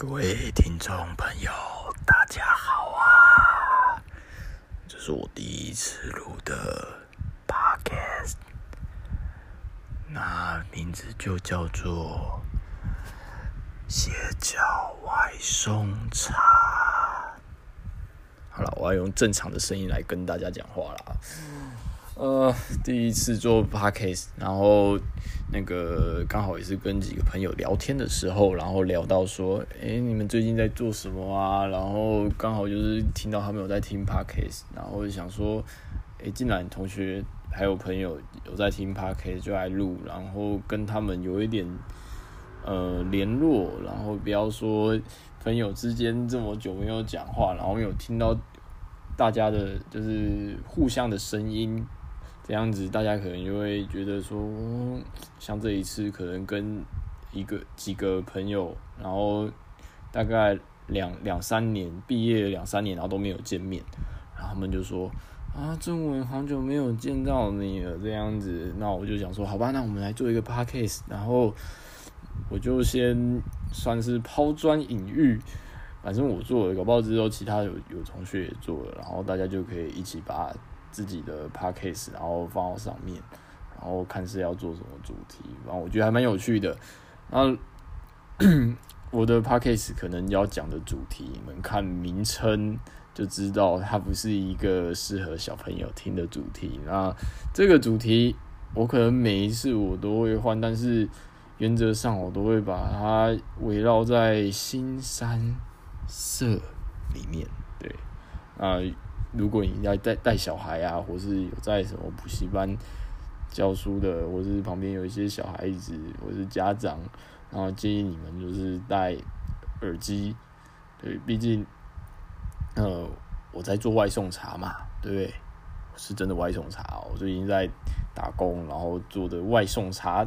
各位听众朋友，大家好啊！这是我第一次录的 podcast，那名字就叫做“邪教外送茶”。好了，我要用正常的声音来跟大家讲话啦。呃，第一次做 podcast，然后那个刚好也是跟几个朋友聊天的时候，然后聊到说，诶，你们最近在做什么啊？然后刚好就是听到他们有在听 podcast，然后想说，诶，既然同学还有朋友有在听 podcast，就来录，然后跟他们有一点呃联络，然后不要说朋友之间这么久没有讲话，然后有听到大家的就是互相的声音。这样子，大家可能就会觉得说，像这一次可能跟一个几个朋友，然后大概两两三年毕业两三年，然后都没有见面，然后他们就说啊，中文好久没有见到你了，这样子，那我就想说，好吧，那我们来做一个 podcast，然后我就先算是抛砖引玉，反正我做了，搞不好之后其他有有同学也做了，然后大家就可以一起把。自己的 podcast，然后放到上面，然后看是要做什么主题，然后我觉得还蛮有趣的。然后 我的 podcast 可能要讲的主题，你们看名称就知道，它不是一个适合小朋友听的主题。那这个主题，我可能每一次我都会换，但是原则上我都会把它围绕在新三色里面。对，啊。如果你要带带小孩啊，或是有在什么补习班教书的，或是旁边有一些小孩子，或是家长，然后建议你们就是戴耳机，对，毕竟，呃，我在做外送茶嘛，对不对？是真的外送茶，我最近在打工，然后做的外送茶，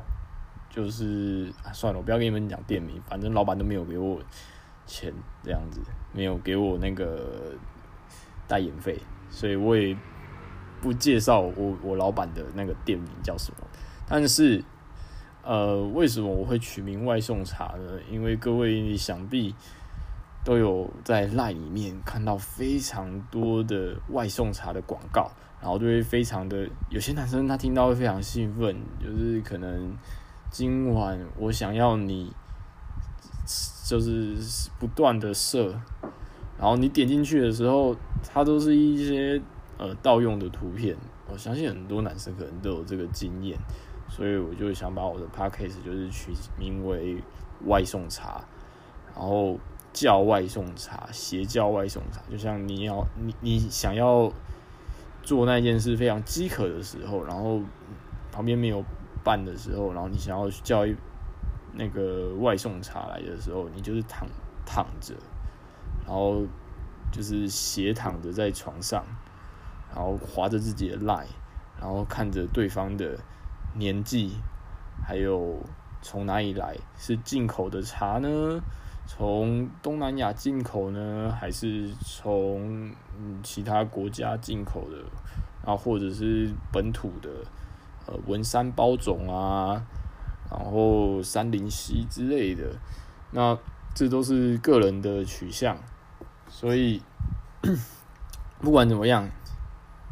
就是，啊，算了，我不要跟你们讲店名，反正老板都没有给我钱，这样子，没有给我那个。代言费，所以我也不介绍我我老板的那个店名叫什么。但是，呃，为什么我会取名外送茶呢？因为各位想必都有在 LINE 里面看到非常多的外送茶的广告，然后就会非常的有些男生他听到会非常兴奋，就是可能今晚我想要你，就是不断的射。然后你点进去的时候，它都是一些呃盗用的图片。我相信很多男生可能都有这个经验，所以我就想把我的 podcast 就是取名为外送茶，然后叫外送茶，邪教外送茶。就像你要你你想要做那件事非常饥渴的时候，然后旁边没有伴的时候，然后你想要叫一那个外送茶来的时候，你就是躺躺着。然后就是斜躺着在床上，然后划着自己的 LINE，然后看着对方的年纪，还有从哪里来，是进口的茶呢？从东南亚进口呢，还是从其他国家进口的？然后或者是本土的，呃，文山包种啊，然后三林溪之类的，那。这都是个人的取向，所以 不管怎么样，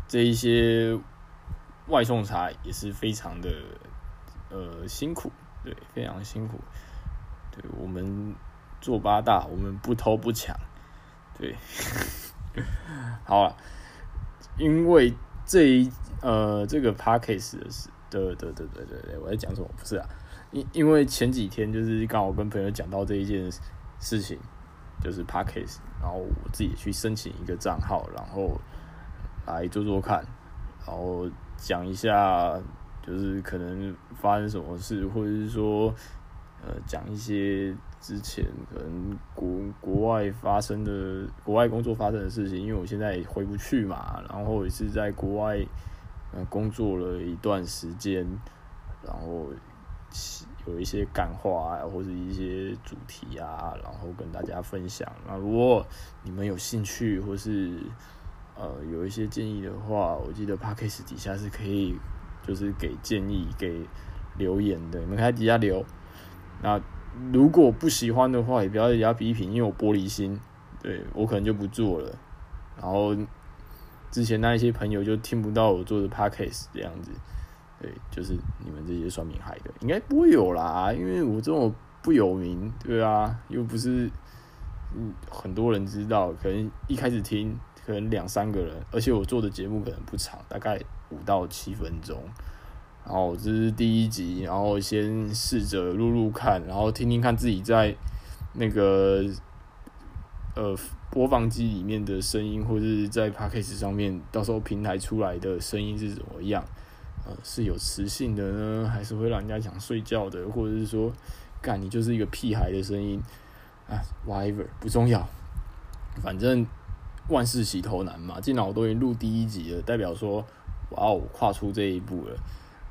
这一些外送茶也是非常的呃辛苦，对，非常辛苦。对，我们做八大，我们不偷不抢，对。好啊，因为这一呃这个 podcast 的是，对对对对对对，我在讲什么？不是啊。因因为前几天就是刚好跟朋友讲到这一件事情，就是 Podcast，然后我自己去申请一个账号，然后来做做看，然后讲一下就是可能发生什么事，或者是说呃讲一些之前可能国国外发生的国外工作发生的事情，因为我现在也回不去嘛，然后也是在国外呃工作了一段时间，然后。有一些感化啊，或者一些主题啊，然后跟大家分享。那如果你们有兴趣，或是呃有一些建议的话，我记得 Podcast 底下是可以就是给建议、给留言的。你们可以在底下留。那如果不喜欢的话，也不要人家批评，因为我玻璃心，对，我可能就不做了。然后之前那一些朋友就听不到我做的 podcast 这样子，对，就是你们这些酸民害的，应该不会有啦，因为我这种不有名，对啊，又不是嗯很多人知道，可能一开始听可能两三个人，而且我做的节目可能不长，大概五到七分钟。然后这是第一集，然后先试着录录看，然后听听看自己在那个呃播放机里面的声音，或者是在 Podcast 上面，到时候平台出来的声音是怎么样？是有磁性的呢，还是会让人家想睡觉的，或者是说，干你就是一个屁孩的声音啊？Whatever 不重要，反正万事起头难嘛。既然我都已经录第一集了，代表说，哇哦，跨出这一步了。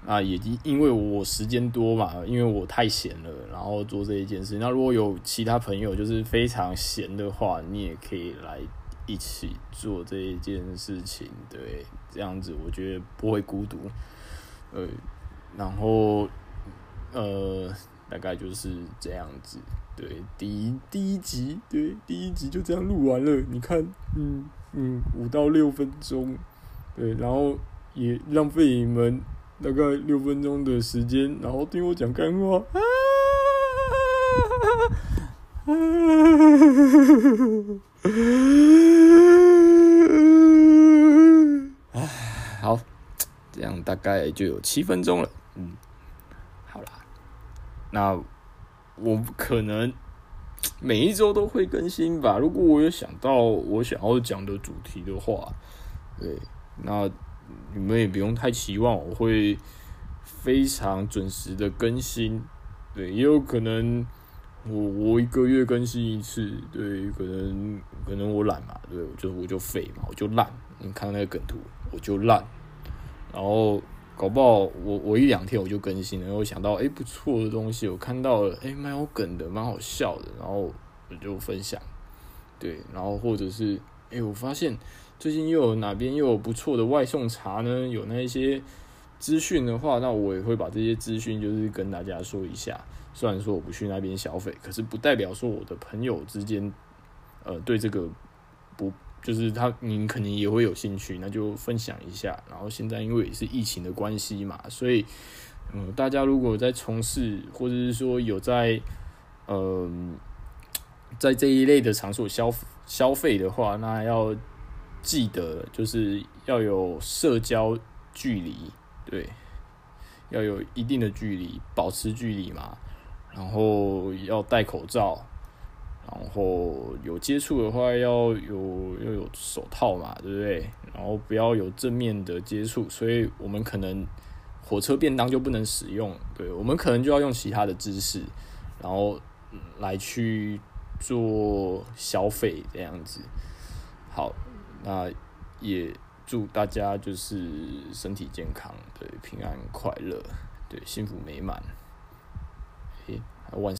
啊，也因为我时间多嘛，因为我太闲了，然后做这一件事。那如果有其他朋友就是非常闲的话，你也可以来一起做这一件事情，对，这样子我觉得不会孤独。呃，然后呃，大概就是这样子。对，第一第一集，对，第一集就这样录完了。你看，嗯嗯，五到六分钟，对，然后也浪费你们。大概六分钟的时间，然后听我讲干话。啊，好，这样大概就有七分钟了。嗯，好啦，那我可能每一周都会更新吧。如果我有想到我想要讲的主题的话，对，那。你们也不用太期望我会非常准时的更新，对，也有可能我我一个月更新一次，对，可能可能我懒嘛，对，我就我就废嘛，我就烂。你看那个梗图，我就烂。然后搞不好我我一两天我就更新了，然后想到哎、不错的东西，我看到了哎蛮有梗的，蛮好笑的，然后我就分享，对，然后或者是哎、我发现。最近又有哪边又有不错的外送茶呢？有那一些资讯的话，那我也会把这些资讯就是跟大家说一下。虽然说我不去那边消费，可是不代表说我的朋友之间，呃，对这个不就是他，您肯定也会有兴趣，那就分享一下。然后现在因为也是疫情的关系嘛，所以嗯，大家如果在从事或者是说有在嗯、呃，在这一类的场所消消费的话，那要。记得就是要有社交距离，对，要有一定的距离，保持距离嘛。然后要戴口罩，然后有接触的话要有要有手套嘛，对不对？然后不要有正面的接触，所以我们可能火车便当就不能使用，对，我们可能就要用其他的姿势，然后来去做消费这样子。好。那也祝大家就是身体健康，对，平安快乐，对，幸福美满。诶，晚。